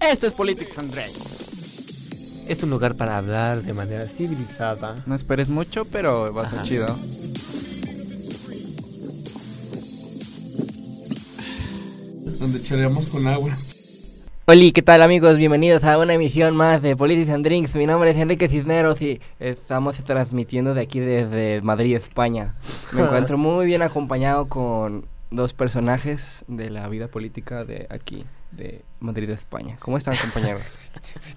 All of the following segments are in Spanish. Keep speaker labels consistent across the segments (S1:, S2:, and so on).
S1: Esto es Politics and.
S2: Es un lugar para hablar de manera civilizada.
S1: No esperes mucho, pero va a estar chido.
S3: Donde choreamos con agua.
S4: Hola, ¿qué tal amigos? Bienvenidos a una emisión más de Politics and Drinks. Mi nombre es Enrique Cisneros y estamos transmitiendo de aquí desde Madrid, España. Me encuentro muy bien acompañado con dos personajes de la vida política de aquí, de Madrid, España. ¿Cómo están compañeros?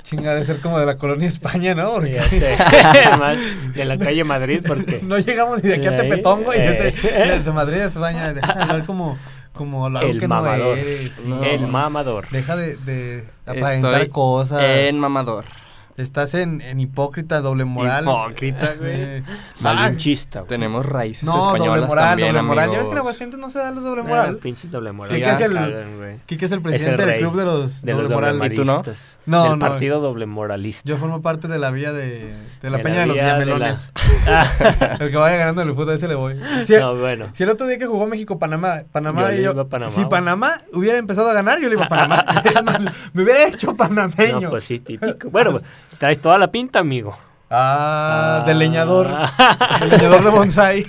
S3: Chinga de ser como de la colonia España, ¿no? Porque
S2: Ya sé. Más de la calle Madrid, porque.
S3: no llegamos ni de aquí a Tepetongo y
S2: eh.
S3: desde, desde Madrid a España. Deja de hablar como, como lo
S2: El
S3: que
S2: mamador.
S3: no eres.
S4: No.
S2: El mamador.
S3: Deja de, de aparentar
S4: Estoy
S3: cosas.
S4: En mamador.
S3: Estás en, en hipócrita, doble moral.
S2: Hipócrita, güey.
S3: Eh,
S2: Malinchista. güey.
S1: Tenemos raíces
S3: no, doble
S1: españolas
S3: moral,
S1: también,
S3: doble moral. Ya ves que
S1: amigos.
S3: Aguascalientes no se da los doble
S2: Ah,
S3: moral.
S2: pinches doble moral.
S3: Sí,
S4: que es
S3: el-
S2: cagan, güey.
S3: Kike es el
S2: Es
S3: presidente
S2: el
S3: del club de los
S2: De
S3: doble
S2: los
S3: moral.
S2: doble
S1: ¿Y tú no?
S2: moralistas.
S3: No,
S2: Del
S3: no.
S2: partido doble moralista.
S3: Yo formo parte de la vía de, de la
S2: De
S3: peña de los
S2: de la-
S3: Villamelones.
S2: Ah,
S3: El que vaya ganando en el fútbol, ese le voy. Si,
S2: no, bueno.
S3: si el otro día que jugó México-Panamá, Panamá
S2: Yo
S3: y yo.
S2: iba a Panamá,
S3: si
S2: güey.
S3: Panamá hubiera empezado a ganar, yo le iba a Panamá. Es Me hubiera hecho panameño.
S2: No, pues sí, típico. Bueno, pues, traes toda la pinta, amigo.
S3: Ah, del leñador.
S2: Ah.
S3: Del leñador de bonsai.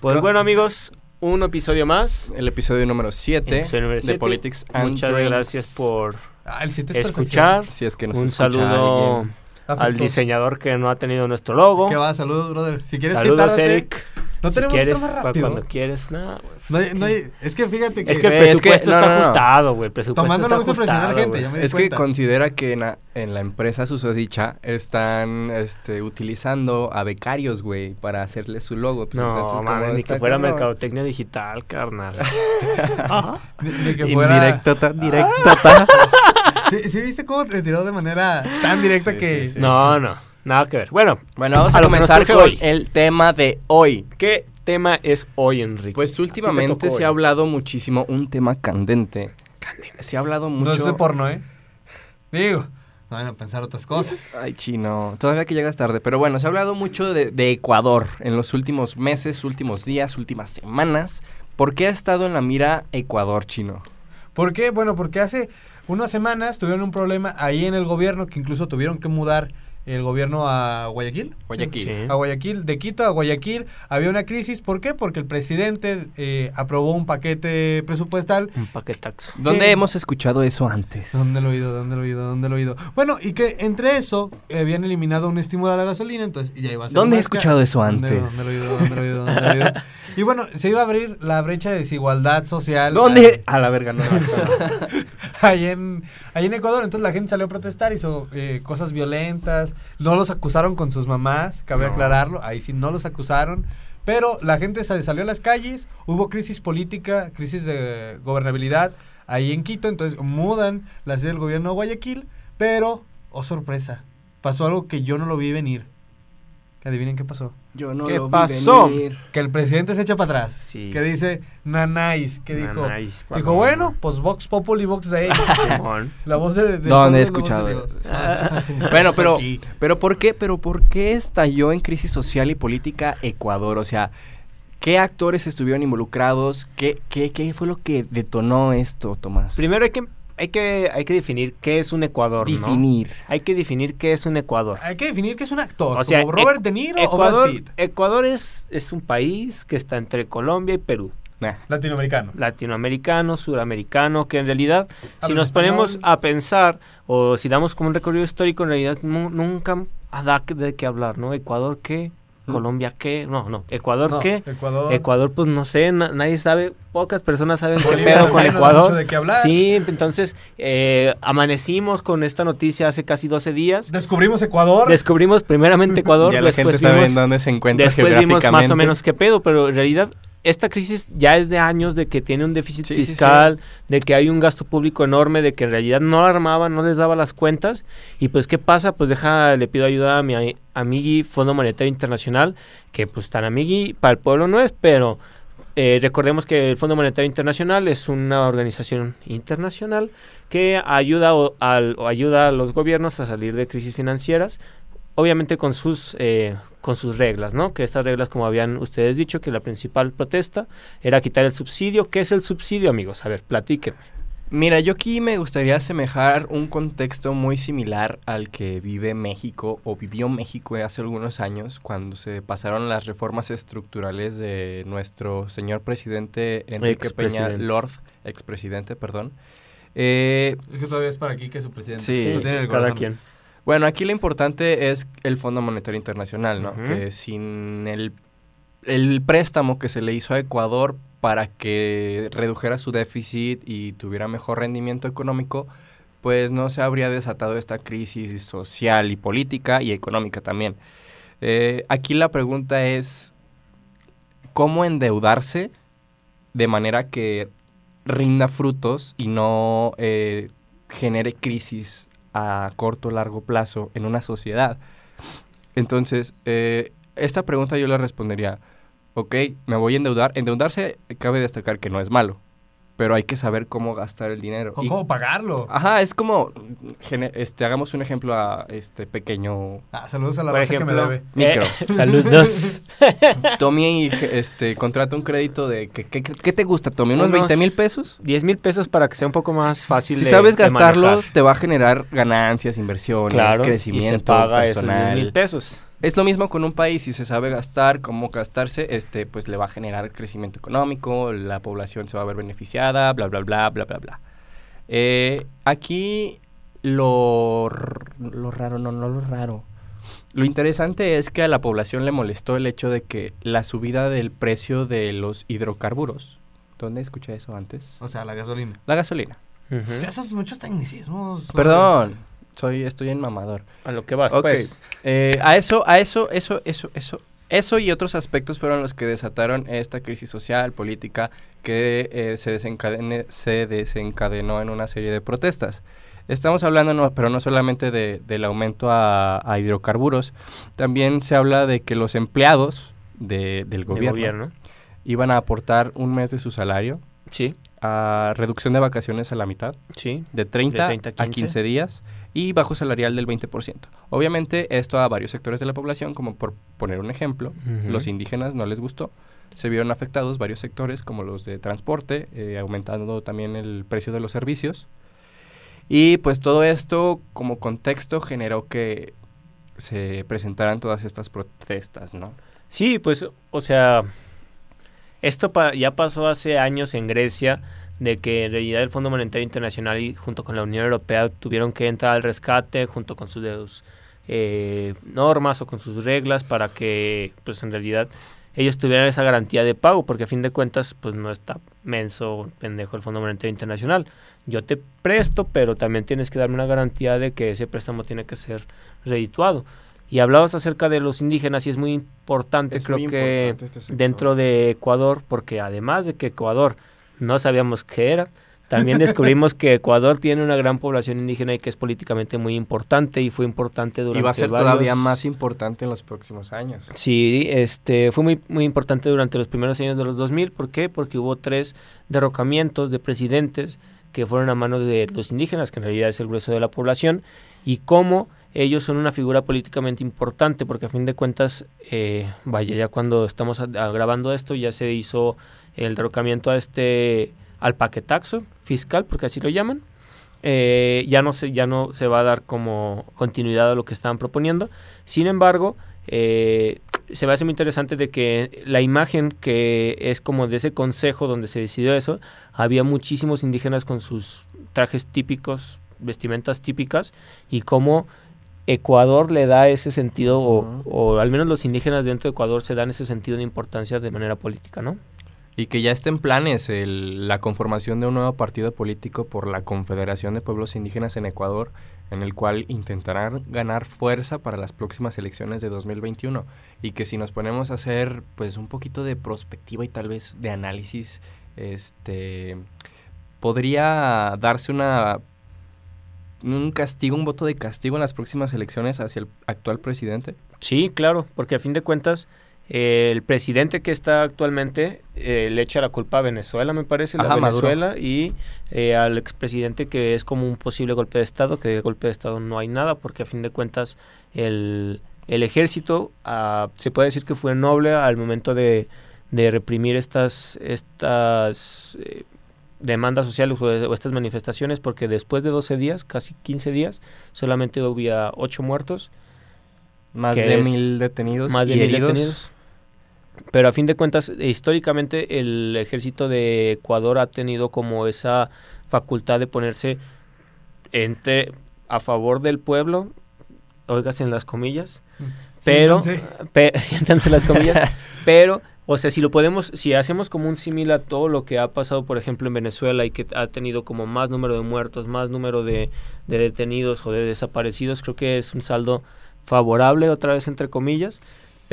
S2: Pues bueno, amigos, un episodio más.
S1: El episodio número 7
S2: Episodio número
S1: de. Politics and
S2: Muchas
S1: Drinks.
S2: gracias por
S3: Ah, el 7 es
S2: escuchar.
S1: Si es que nos
S2: Un
S1: escucha
S2: saludo
S1: alguien.
S2: al diseñador que no ha tenido nuestro logo.
S3: ¿Qué va? Saludos, brother. Si quieres
S2: Saludos,
S3: quitarte-
S2: Eric.
S3: No
S2: si
S3: tenemos
S2: quieres,
S3: otro más rápido.
S2: cuando quieres, nada. güey.
S3: No no hay- es que fíjate que.
S2: Es que el
S1: Eh, es que-
S2: presupuesto
S1: no,
S2: está
S1: no, no.
S2: ajustado, güey. El presupuesto
S3: Tomando no gusta presionar gente, ya
S2: güey.
S3: me di
S1: Es que considera que en la, en la empresa susodicha están este, utilizando a becarios, güey, para hacerle su logo. Pues,
S2: No, mames, ni que fuera
S1: cabrón.
S2: mercadotecnia digital, carnal.
S3: Ni, ni que fuera.
S1: Indirecto, tan directo, tan.
S3: ¿Sí, sí viste cómo te tiró de manera tan directa
S1: Sí,
S3: que.
S1: sí, sí.
S2: No, no, nada que ver. Bueno,
S1: Bueno, vamos
S2: A
S1: comenzar con
S2: hoy.
S1: el tema de hoy.
S2: ¿qué tema es hoy, Enrique?
S1: Pues últimamente se ha hablado muchísimo, un tema candente. Se ha hablado mucho...
S3: No es de porno, ¿eh? Digo, no van a pensar otras cosas.
S1: Ay, chino, todavía que llegas tarde. Pero bueno, se ha hablado mucho de, de Ecuador en los últimos meses, últimos días, últimas semanas. ¿Por qué ha estado en la mira Ecuador, chino?
S3: ¿Por qué? Bueno, porque hace unas semanas tuvieron un problema ahí en el gobierno que incluso tuvieron que mudar el gobierno a Guayaquil.
S1: Guayaquil.
S2: Sí.
S3: A Guayaquil, de Quito a Guayaquil había una crisis. ¿Por qué? Porque el presidente eh, aprobó un paquete presupuestal.
S2: Un paquetaxo.
S1: ¿Dónde hemos escuchado eso antes?
S3: ¿Dónde lo he oído? ¿Dónde lo he oído? ¿Dónde lo he oído? Bueno, y que entre eso eh, habían eliminado un estímulo a la gasolina, entonces ya iba a ser
S1: ¿Dónde he escuchado eso
S3: ¿Dónde-
S1: antes?
S3: ¿Dónde lo he oído? ¿Dónde lo he oído? ¿Dónde lo he oído? Y bueno, se iba a abrir la brecha de desigualdad social.
S1: ¿Dónde? A la verga, no.
S3: ahí en, ahí en Ecuador. Entonces la gente salió a protestar, hizo eh, cosas violentas. No los acusaron con sus mamás, cabe
S2: No.
S3: aclararlo. Ahí sí no los acusaron. Pero la gente sa- salió a las calles, hubo crisis política, crisis de gobernabilidad ahí en Quito. Entonces mudan la sede del gobierno a Guayaquil. Pero, oh sorpresa, pasó algo que yo no lo vi venir. Adivinen qué pasó.
S1: Yo no
S2: ¿Qué
S1: lo vi
S2: pasó?
S1: venir.
S3: Que el presidente se echa para atrás.
S2: Sí.
S3: Que dice Nanais. Que dijo,
S2: Nanais,
S3: dijo
S2: paloma.
S3: bueno, pues Vox Populi, Vox de ellos.
S2: Simón.
S3: La voz de, de
S1: ¿Dónde he
S3: de
S1: escuchado Bueno, pero, pero ¿por qué? Pero ¿por qué estalló en crisis social y política Ecuador? O sea, ¿qué actores estuvieron involucrados? ¿Qué, qué, qué fue lo que detonó esto, Tomás?
S2: Primero hay que, hay, que, hay que definir qué es un Ecuador, ¿no?
S1: Definir.
S2: Hay que definir qué es un Ecuador.
S3: Hay que definir que es un actor.
S2: O sea,
S3: como Robert De Niro
S2: Ecuador,
S3: o Brad Pitt.
S2: Ecuador es, es un país que está entre Colombia y Perú.
S1: Nah.
S3: Latinoamericano.
S2: latinoamericano, suramericano, que en realidad, si nos ponemos a pensar o si damos como un recorrido histórico, en realidad nu- nunca da de qué hablar, ¿no? Ecuador qué. Colombia qué, no, no, Ecuador
S3: No,
S2: qué,
S3: Ecuador.
S2: Ecuador pues no sé, na- nadie sabe, pocas personas saben qué pedo con
S3: no
S2: Ecuador.
S3: mucho de qué hablar.
S2: Sí, entonces eh, amanecimos con esta noticia hace casi 12 días.
S3: Descubrimos Ecuador.
S2: Descubrimos primeramente Ecuador,
S1: ya la gente
S2: después
S1: sabe
S2: vimos
S1: en dónde se encuentra
S2: Después vimos más o menos qué pedo, pero en realidad esta crisis ya es de años de que tiene un déficit
S1: Sí, sí,
S2: fiscal, de que hay un gasto público enorme, de que en realidad no la armaban, no les daba las cuentas. Y pues, ¿qué pasa? Pues deja, le pido ayuda a mi amigui Fondo Monetario Internacional, que pues tan amigui para el pueblo no es, pero eh, recordemos que el Fondo Monetario Internacional es una organización internacional que ayuda, o- al- o ayuda a los gobiernos a salir de crisis financieras, obviamente con sus, eh, con sus reglas, ¿no? Que estas reglas, como habían ustedes dicho, que la principal protesta era quitar el subsidio. ¿Qué es el subsidio, amigos? A ver, platíquenme.
S1: Mira, yo aquí me gustaría asemejar un contexto muy similar al que vive México o vivió México hace algunos años cuando se pasaron las reformas estructurales de nuestro señor presidente Enrique Peña. Lord, expresidente, perdón. Eh,
S3: Es que todavía es para aquí que su presidente.
S1: Sí,
S3: lo tiene en el
S2: cada quien.
S1: Bueno, aquí lo importante es el Fondo Monetario Internacional, ¿no? Que sin el, el préstamo que se le hizo a Ecuador para que redujera su déficit y tuviera mejor rendimiento económico, pues no se habría desatado esta crisis social y política y económica también. Eh, aquí la pregunta es, ¿cómo endeudarse de manera que rinda frutos y no eh, genere crisis a corto o largo plazo en una sociedad? Entonces, eh, esta pregunta yo le respondería, ok, me voy a endeudar. Endeudarse cabe destacar que no es malo, pero hay que saber cómo gastar el dinero.
S3: O
S1: Y-
S3: cómo pagarlo.
S1: Ajá, es como, este, hagamos un ejemplo a este pequeño
S3: Ah, saludos a la raza que me debe.
S1: Micro.
S2: Eh, saludos.
S1: Tommy este, contrata un crédito de, ¿qué, qué, qué te gusta, Tommy? ¿Unos
S2: Unos
S1: 20 mil pesos?
S2: 10 mil pesos para que sea un poco más fácil
S1: Si
S2: de-
S1: sabes gastarlo, te va a generar ganancias, inversiones,
S2: claro,
S1: crecimiento
S2: y se paga esos 10
S1: personal.
S2: mil pesos.
S1: Es lo mismo con un país, si se sabe gastar, cómo gastarse, este, pues le va a generar crecimiento económico, la población se va a ver beneficiada, bla, bla, bla, bla, bla, bla. Eh, aquí lo, lo raro, no, no lo raro. Lo interesante es que a la población le molestó el hecho de que la subida del precio de los hidrocarburos. ¿Dónde escuché eso antes?
S3: O sea, la gasolina.
S1: La gasolina.
S2: Ujú.
S3: Esos muchos tecnicismos.
S1: Perdón, soy, estoy en mamador.
S2: A lo que vas, pues.
S1: Eh, a eso, a eso, eso, eso, eso, eso y otros aspectos fueron los que desataron esta crisis social, política, que eh, se, desencadene- se desencadenó en una serie de protestas. Estamos hablando, no, pero no solamente de- del aumento a, a hidrocarburos, también se habla de que los empleados de- del gobierno,
S2: gobierno.
S1: iban a aportar un mes de su salario
S2: Sí,
S1: a reducción de vacaciones a la mitad,
S2: sí.
S1: de 30,
S2: De 30 a
S1: a 15 días y bajo salarial del 20%. Obviamente esto a varios sectores de la población, como por poner un ejemplo, los indígenas no les gustó. Se vieron afectados varios sectores como los de transporte, eh, aumentando también el precio de los servicios. Y pues todo esto como contexto generó que se presentaran todas estas protestas, ¿no?
S2: Sí, pues, o sea, esto pa- ya pasó hace años en Grecia, de que en realidad el Fondo Monetario Internacional y junto con la Unión Europea tuvieron que entrar al rescate junto con sus dedos, eh, normas o con sus reglas para que, pues en realidad, ellos tuvieran esa garantía de pago, porque a fin de cuentas, pues no está menso, pendejo el Fondo Monetario Internacional. Yo te presto, pero también tienes que darme una garantía de que ese préstamo tiene que ser redituado. Y hablabas acerca de los indígenas y es muy importante,
S1: Es
S2: creo
S1: muy
S2: que
S1: importante este
S2: dentro de Ecuador, porque además de que Ecuador no sabíamos qué era, también descubrimos que Ecuador tiene una gran población indígena y que es políticamente muy importante y fue importante durante
S1: Y va a ser
S2: varios-
S1: todavía más importante en los próximos años.
S2: Sí, este, fue muy, muy importante durante los primeros años de los 2000. ¿Por qué? Porque hubo tres derrocamientos de presidentes que fueron a manos de los indígenas, que en realidad es el grueso de la población, y cómo ellos son una figura políticamente importante, porque a fin de cuentas, eh, vaya, ya cuando estamos a- a grabando esto, ya se hizo el derrocamiento a este, al paquetaxo fiscal, porque así lo llaman. Eh, ya no se ya no se va a dar como continuidad a lo que estaban proponiendo sin embargo eh, se me hace muy interesante de que la imagen que es como de ese consejo donde se decidió eso había muchísimos indígenas con sus trajes típicos vestimentas típicas y cómo Ecuador le da ese sentido o, o al menos los indígenas dentro de Ecuador se dan ese sentido de importancia de manera política no
S1: Y que ya está en planes el- la conformación de un nuevo partido político por la Confederación de Pueblos Indígenas en Ecuador, en el cual intentarán ganar fuerza para las próximas elecciones de 2021. Y que si nos ponemos a hacer pues un poquito de prospectiva y tal vez de análisis, este podría darse una un castigo, un voto de castigo en las próximas elecciones hacia el actual presidente.
S2: Sí, claro, porque a fin de cuentas eh, el presidente que está actualmente eh, le echa la culpa a Venezuela, me parece, la
S1: Ajá, Maduro.
S2: Venezuela y eh, al expresidente que es como un posible golpe de estado, que de golpe de estado no hay nada, porque a fin de cuentas el, el ejército ah, se puede decir que fue noble al momento de, de reprimir estas estas eh, demandas sociales o, o estas manifestaciones porque después de 12 días, casi 15 días, solamente había 8 muertos,
S1: Más de
S2: es
S1: mil detenidos
S2: más de
S1: y
S2: mil
S1: heridos.
S2: detenidos. Pero a fin de cuentas, eh, históricamente el ejército de Ecuador ha tenido como esa facultad de ponerse entre a favor del pueblo, oigas en las comillas, pero
S3: Siéntanse.
S2: pe- siéntanse las comillas, pero o sea, si lo podemos, si hacemos como un símil a todo lo que ha pasado, por ejemplo, en Venezuela y que ha tenido como más número de muertos, más número de, de detenidos o de desaparecidos, creo que es un saldo favorable, otra vez entre comillas,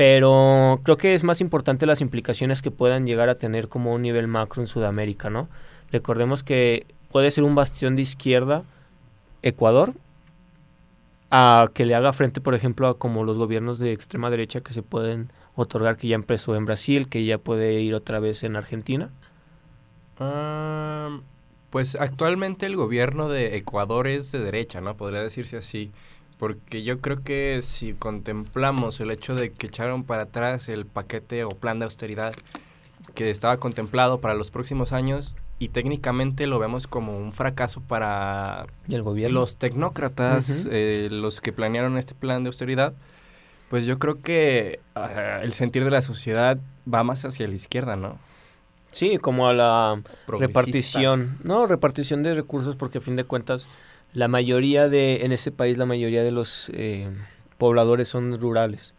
S2: pero creo que es más importante las implicaciones que puedan llegar a tener como un nivel macro en Sudamérica, ¿no? Recordemos que puede ser un bastión de izquierda Ecuador a que le haga frente, por ejemplo, a como los gobiernos de extrema derecha que se pueden otorgar, que ya empezó en Brasil, que ya puede ir otra vez en Argentina.
S1: Ah, pues actualmente el gobierno de Ecuador es de derecha, ¿no? Podría decirse así. Porque yo creo que si contemplamos el hecho de que echaron para atrás el paquete o plan de austeridad que estaba contemplado para los próximos años y técnicamente lo vemos como un fracaso para
S2: Y el gobierno.
S1: los tecnócratas, eh, los que planearon este plan de austeridad, pues yo creo que ah, el sentir de la sociedad va más hacia la izquierda, ¿no?
S2: Sí, como a la repartición, no, repartición de recursos, porque a fin de cuentas, la mayoría de, en ese país, la mayoría de los eh, pobladores son rurales.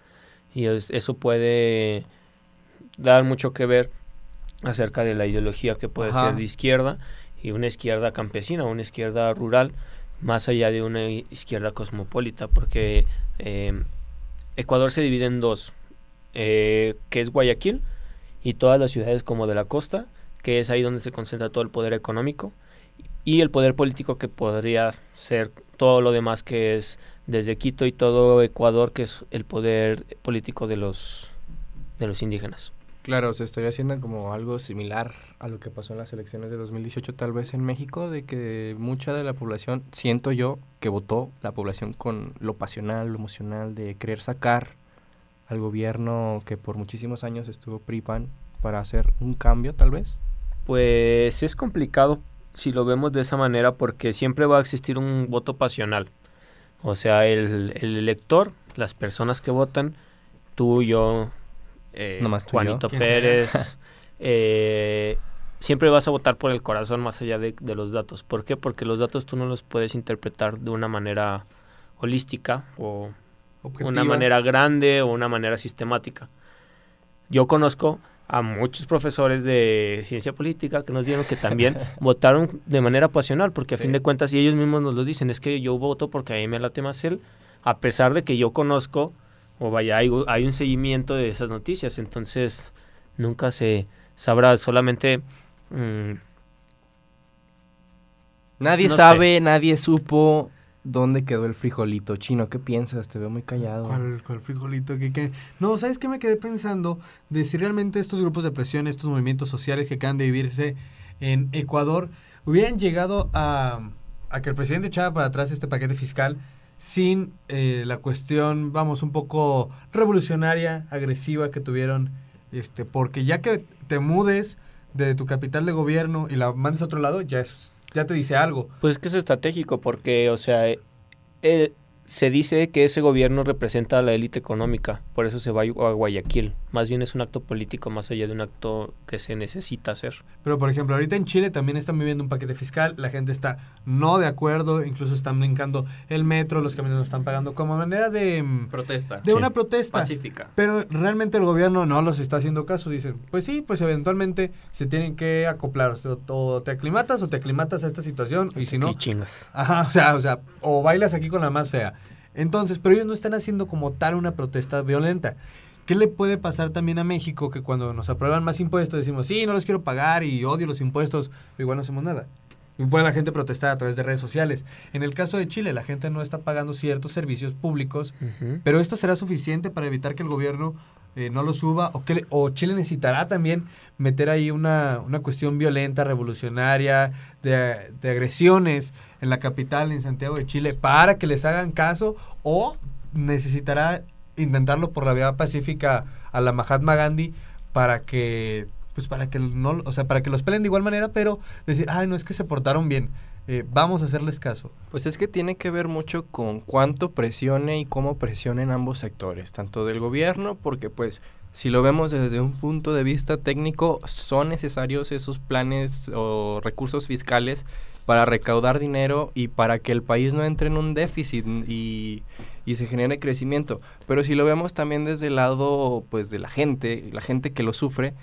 S2: Y es- eso puede dar mucho que ver acerca de la ideología que puede
S3: Ajá.
S2: ser de izquierda y una izquierda campesina, una izquierda rural, más allá de una izquierda cosmopolita, porque eh, Ecuador se divide en dos, eh, que es Guayaquil y todas las ciudades como de la costa, que es ahí donde se concentra todo el poder económico, y el poder político que podría ser todo lo demás que es desde Quito y todo Ecuador, que es el poder político de los, de los indígenas.
S1: Claro, se estaría haciendo como algo similar a lo que pasó en las elecciones de 2018 tal vez en México, de que mucha de la población, siento yo, que votó la población con lo pasional, lo emocional, de querer sacar al gobierno que por muchísimos años estuvo PRI-PAN para hacer un cambio tal vez.
S2: Pues es complicado si lo vemos de esa manera porque siempre va a existir un voto pasional. O sea, el, el elector, las personas que votan, tú, yo, eh,
S1: Nomás tú y
S2: Juanito
S3: yo. Sea.
S2: Pérez, eh, siempre vas a votar por el corazón más allá de, de los datos. ¿Por qué? Porque los datos tú no los puedes interpretar de una manera holística o
S3: Objetiva.
S2: una manera grande o una manera sistemática. Yo conozco a muchos profesores de ciencia política que nos dieron que también votaron de manera pasional, porque a
S1: Sí.
S2: fin de cuentas, y ellos mismos nos lo dicen, es que yo voto porque a mí me late más él, a pesar de que yo conozco, o vaya, hay, hay un seguimiento de esas noticias, entonces nunca se sabrá, solamente... mm,
S1: Nadie
S2: No
S1: sabe, nadie supo dónde quedó el frijolito. Chino, ¿qué piensas? Te veo muy callado.
S3: ¿Cuál, cuál frijolito? ¿Qué, qué? No, ¿sabes qué me quedé pensando? De si realmente estos grupos de presión, estos movimientos sociales que acaban de vivirse en Ecuador, hubieran llegado a, a que el presidente echara para atrás este paquete fiscal sin eh, la cuestión, vamos, un poco revolucionaria, agresiva que tuvieron, este, porque ya que te mudes de tu capital de gobierno y la mandes a otro lado, ya es, ya te dice algo.
S2: Pues es que es estratégico porque, o sea, eh, eh, se dice que ese gobierno representa a la élite económica, por eso se va a Guayaquil. Más bien es un acto político más allá de un acto que se necesita hacer.
S3: Pero, por ejemplo, ahorita en Chile también están viviendo un paquete fiscal, la gente está no de acuerdo, incluso están brincando el metro, los camiones no están pagando como manera de, mm,
S1: Protesta.
S3: de una protesta.
S1: Pacífica.
S3: Pero realmente el gobierno no los está haciendo caso, dicen, pues sí, pues eventualmente se tienen que acoplar, o, sea, o te aclimatas o te aclimatas a esta situación, y si no,
S2: Y chingas.
S3: Ajá, o sea, o sea, o bailas aquí con la más fea. Entonces, pero ellos no están haciendo como tal una protesta violenta. ¿Qué le puede pasar también a México que cuando nos aprueban más impuestos decimos, sí, no los quiero pagar y odio los impuestos, pero igual no hacemos nada? Y puede la gente protestar a través de redes sociales. En el caso de Chile, la gente no está pagando ciertos servicios públicos, pero esto será suficiente para evitar que el gobierno eh, no lo suba o que le- o Chile necesitará también meter ahí una, una cuestión violenta, revolucionaria, de, de agresiones en la capital, en Santiago de Chile, para que les hagan caso o necesitará intentarlo por la vía pacífica a la Mahatma Gandhi para que pues, para que no, o sea, para que los peleen de igual manera, pero decir, ay, no es que se portaron bien, eh, vamos a hacerles caso.
S1: Pues es que tiene que ver mucho con cuánto presione y cómo presionen ambos sectores, tanto del gobierno, porque pues si lo vemos desde un punto de vista técnico, son necesarios esos planes o recursos fiscales para recaudar dinero y para que el país no entre en un déficit y, y, se genere crecimiento. Pero si lo vemos también desde el lado pues de la gente, la gente que lo sufre,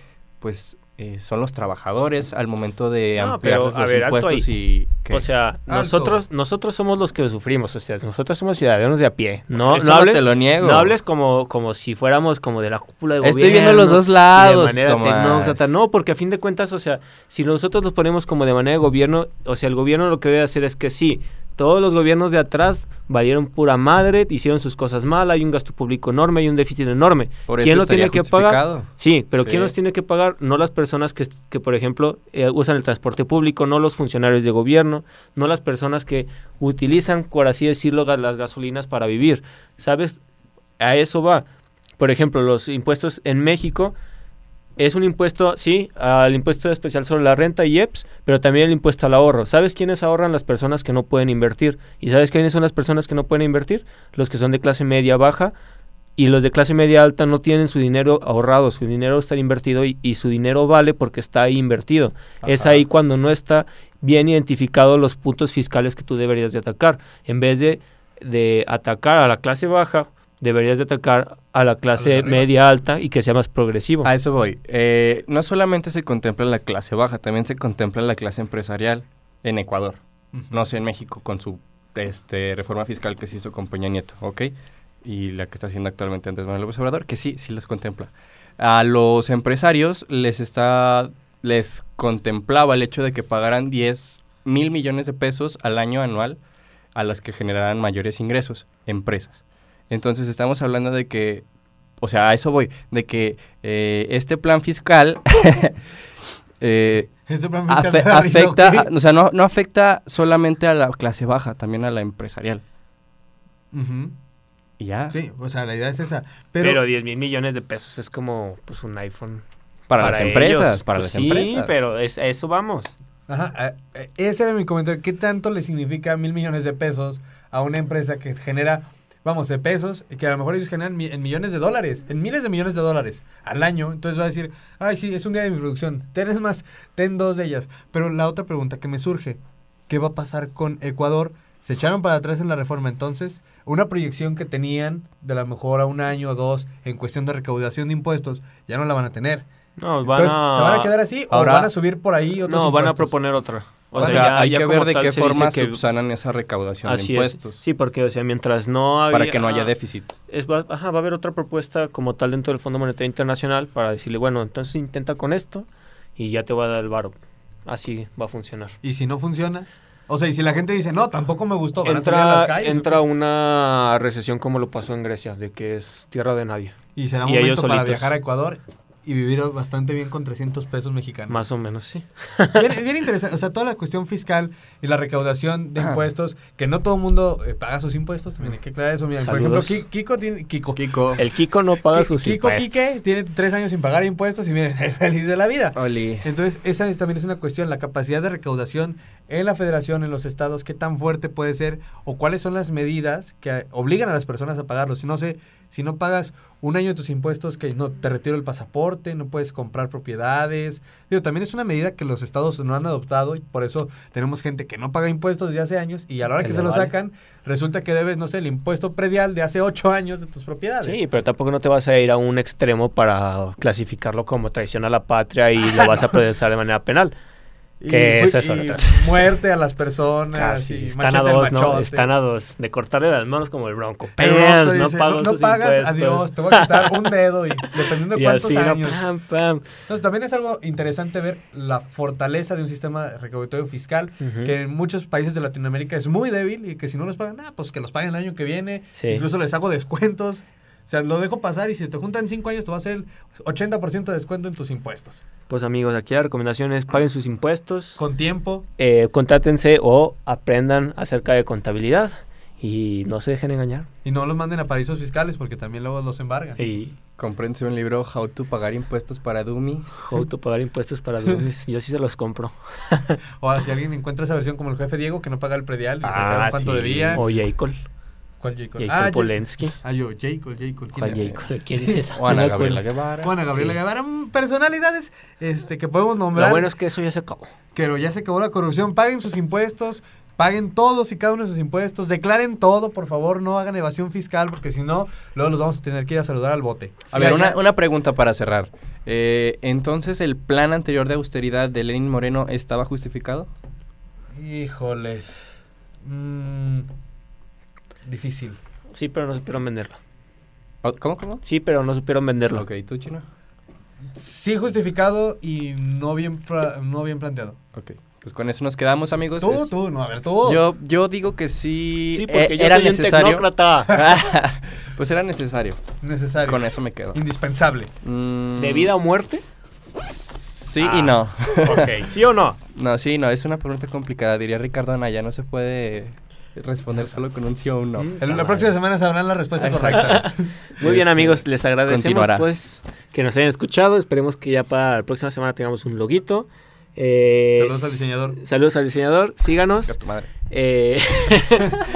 S1: pues eh, son los trabajadores al momento de
S2: No,
S1: ampliar
S2: pero,
S1: los
S2: a ver, alto
S1: impuestos
S2: ahí.
S1: y ¿qué?
S2: O sea,
S3: Alto.
S2: nosotros nosotros somos los que sufrimos, o sea, nosotros somos ciudadanos de a pie. No,
S1: Eso
S2: no
S1: no
S2: hables,
S1: te lo niego.
S2: no hables como, como si fuéramos como de la cúpula de
S1: Estoy viendo
S2: gobierno,
S1: los dos lados,
S2: De manera
S1: Tomás.
S2: tecnócrata. No, porque a fin de cuentas, o sea, si nosotros los ponemos como de manera de gobierno, o sea, el gobierno lo que debe hacer es que sí, todos los gobiernos de atrás valieron pura madre, hicieron sus cosas mal, hay un gasto público enorme, hay un déficit enorme.
S1: Por eso
S2: ¿Quién lo tiene que pagar? Sí, pero
S1: Sí.
S2: ¿quién los tiene que pagar? No las personas que, que por ejemplo, eh, usan el transporte público, no los funcionarios de gobierno, no las personas que utilizan, por así decirlo, las gasolinas para vivir. ¿Sabes? A eso va. Por ejemplo, los impuestos en México es un impuesto, sí, al impuesto especial sobre la renta y IEPS, pero también el impuesto al ahorro. ¿Sabes quiénes ahorran? Las personas que no pueden invertir. ¿Y sabes quiénes son las personas que no pueden invertir? Los que son de clase media baja y los de clase media alta no tienen su dinero ahorrado, su dinero está invertido y, y su dinero vale porque está ahí invertido. Es ahí cuando no está bien identificado los puntos fiscales que tú deberías de atacar. En vez de, de atacar a la clase baja, deberías de atacar a la clase media alta y que sea más progresivo.
S1: A eso voy. Eh, no solamente se contempla la clase baja, también se contempla la clase empresarial en Ecuador. No sé, en México con su este, reforma fiscal que se hizo con Peña Nieto, ¿ok? Y la que está haciendo actualmente Andrés Manuel López Obrador, que sí, sí las contempla. A los empresarios les está, les contemplaba el hecho de que pagaran 10 mil millones de pesos al año anual a las que generaran mayores ingresos, empresas. Entonces estamos hablando de que, o sea, a eso voy, de que eh, este plan fiscal eh,
S3: Este plan fiscal
S1: afe- afecta, o sea, no, no afecta solamente a la clase baja, también a la empresarial.
S3: Ujú.
S1: Y ya,
S3: Sí, o sea, la idea es esa.
S2: Pero,
S3: Pero,
S2: 10 mil millones de pesos es como pues un iPhone.
S1: para, las empresas,
S2: ellos.
S1: para
S2: Pues
S1: las
S2: sí,
S1: empresas.
S2: pero es, a eso vamos.
S3: ajá, eh, ese era mi comentario. ¿Qué tanto le significa mil millones de pesos a una empresa que genera, vamos, de pesos, y que a lo mejor ellos generan en millones de dólares, en miles de millones de dólares al año? Entonces va a decir, ay, sí, es un día de mi producción. Ten más, ten dos de ellas. Pero la otra pregunta que me surge, ¿qué va a pasar con Ecuador? Se echaron para atrás en la reforma entonces. Una proyección que tenían de la mejor a un año o dos en cuestión de recaudación de impuestos, ya no la van a tener.
S2: No, van
S3: Entonces,
S2: a...
S3: ¿se van a quedar así
S1: Ahora-
S3: o van a subir por ahí otros
S2: No, van a proponer otra.
S1: O, sea,
S2: ya-
S1: hay
S2: ya
S1: que ver de qué forma
S2: que-
S1: subsanan esa recaudación
S2: Así
S1: de impuestos.
S2: es. Sí, porque, o sea, mientras no haya...
S1: Para que no haya déficit.
S2: Es, va, ajá, va a haber otra propuesta como tal dentro del Fondo Monetario Internacional para decirle, bueno, entonces intenta con esto y ya te va a dar el varo. Así va a funcionar.
S3: Y si no funciona, o sea, y si la gente dice, no, tampoco me gustó, van a salir a las
S2: Entra,
S3: calles.
S2: entra una recesión como lo pasó en Grecia, de que es tierra de nadie.
S3: Y será un
S2: y ellos
S3: momento para
S2: solitos.
S3: viajar a Ecuador y vivir bastante bien con 300 pesos mexicanos.
S2: Más o menos, sí.
S3: Bien, bien interesante, o sea, toda la cuestión fiscal y la recaudación de impuestos, que no todo el mundo eh, paga sus impuestos, también hay que aclarar eso. Mira, por ejemplo, Kiko tiene... Kiko.
S1: Kiko.
S2: El Kiko no paga sus
S3: Kiko
S2: impuestos.
S3: Quique tiene tres años sin pagar impuestos y miren, es feliz de la vida.
S1: Oli.
S3: Entonces, esa es- también es una cuestión, la capacidad de recaudación en la federación, en los estados, qué tan fuerte puede ser o cuáles son las medidas que obligan a las personas a pagarlo. Si no sé, si no pagas un año de tus impuestos, que no te retiro el pasaporte, no puedes comprar propiedades. Digo, también es una medida que los estados no han adoptado y por eso tenemos gente que no paga impuestos desde hace años y a la hora
S2: Que
S3: se lo
S2: vale.
S3: sacan, resulta que debes, no sé, el impuesto predial de hace ocho años de tus propiedades.
S2: Sí, pero tampoco no te vas a ir a un extremo para clasificarlo como traición a la patria y lo vas a procesar de manera penal. Que es
S3: y
S2: otra.
S3: muerte a las personas.
S2: Casi.
S3: y
S2: Están a dos, ¿no? Están a dos. De cortarle las manos como el bronco.
S3: Bronco
S2: no
S3: dice,
S2: pago
S3: no, no
S2: sus
S3: pagas,
S2: impuestos".
S3: adiós, te voy a quitar un dedo y dependiendo de
S2: Y
S3: cuántos
S2: así,
S3: años.
S2: Pam, pam.
S3: Entonces, también es algo interesante ver la fortaleza de un sistema recaudatorio fiscal que en muchos países de Latinoamérica es muy débil y que si no los pagan, ah, pues que los paguen el año que viene.
S2: Sí.
S3: Incluso les hago descuentos. O sea, lo dejo pasar y si te juntan cinco años te va a hacer el 80% de descuento en tus impuestos.
S2: Pues amigos, aquí la recomendación es paguen sus impuestos,
S3: Con tiempo.
S2: eh, contrátense o aprendan acerca de contabilidad y no se dejen engañar.
S3: Y no los manden a paraísos fiscales porque también luego los embargan.
S2: Y
S1: Comprense un libro How to pagar impuestos para dummies.
S2: Auto pagar impuestos para dummies. Yo sí se los compro.
S3: O si alguien encuentra esa versión como el jefe Diego que no paga el predial y le sacaron cuánto
S2: sí.
S3: debía.
S2: O Jacob.
S3: ¿Cuál Jacob?
S2: Jacob
S3: Ah, Ja-
S2: Polensky.
S3: Ah, yo, Jacob, Jacob. ¿quién
S2: ¿Cuál? Jacob? ¿Quién es esa?
S1: O Ana
S2: No me
S1: Gabriela. Guevara.
S3: Juana Gabriela
S2: Sí.
S3: Guevara, mm, personalidades este, que podemos
S2: Lo
S3: nombrar.
S2: bueno es que eso ya se acabó.
S3: Pero ya se acabó la corrupción. Paguen sus impuestos. Paguen todos y cada uno de sus impuestos. Declaren todo, por favor. No hagan evasión fiscal porque si no, luego los vamos a tener que ir a saludar al bote.
S1: A ver, una, una pregunta para cerrar. Eh, entonces, ¿el plan anterior de austeridad de Lenin Moreno estaba justificado?
S3: Híjoles. Mm, difícil.
S2: Sí, pero no supieron venderlo.
S1: Oh, ¿Cómo, cómo?
S2: Sí, pero no supieron venderlo.
S1: Ok, ¿tú, Chino?
S3: Sí justificado y no bien, no bien planteado.
S1: Ok, pues con eso nos quedamos, amigos.
S3: Tú,
S1: Es-
S3: tú, no, a ver, tú.
S1: Yo, yo digo que sí,
S2: Sí,
S1: eh,
S2: porque yo
S1: era
S2: soy un
S1: necesario.
S2: tecnócrata.
S1: pues era necesario.
S3: Necesario.
S1: Con eso me quedo.
S3: Indispensable.
S1: Mm,
S2: ¿De vida o muerte?
S1: Sí
S2: Ah.
S1: y no.
S2: Ok, ¿sí o no?
S1: No, sí, no, es una pregunta complicada. Diría Ricardo Anaya, no se puede responder solo con un sí o un no.
S3: En la próxima semana sabrán la respuesta correcta.
S2: Muy bien,
S1: Este,
S2: amigos, les agradecemos
S1: continuará.
S2: pues que nos hayan escuchado. Esperemos que ya para la próxima semana tengamos un loguito. Eh,
S3: Saludos al diseñador.
S2: Saludos al diseñador. Síganos.
S1: Tu madre.
S2: Eh,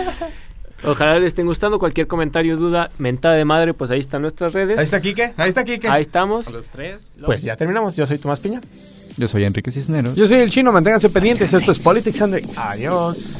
S2: ojalá les estén gustando. Cualquier comentario, duda, mentada de madre, pues ahí están nuestras redes.
S3: Ahí está Kike. Ahí está Kike.
S2: Ahí estamos.
S1: Los tres.
S2: Pues ya terminamos. Yo soy Tomás Piña.
S5: Yo soy Enrique Cisneros.
S3: Yo soy el chino, manténganse pendientes. Esto es Politics André. Adiós.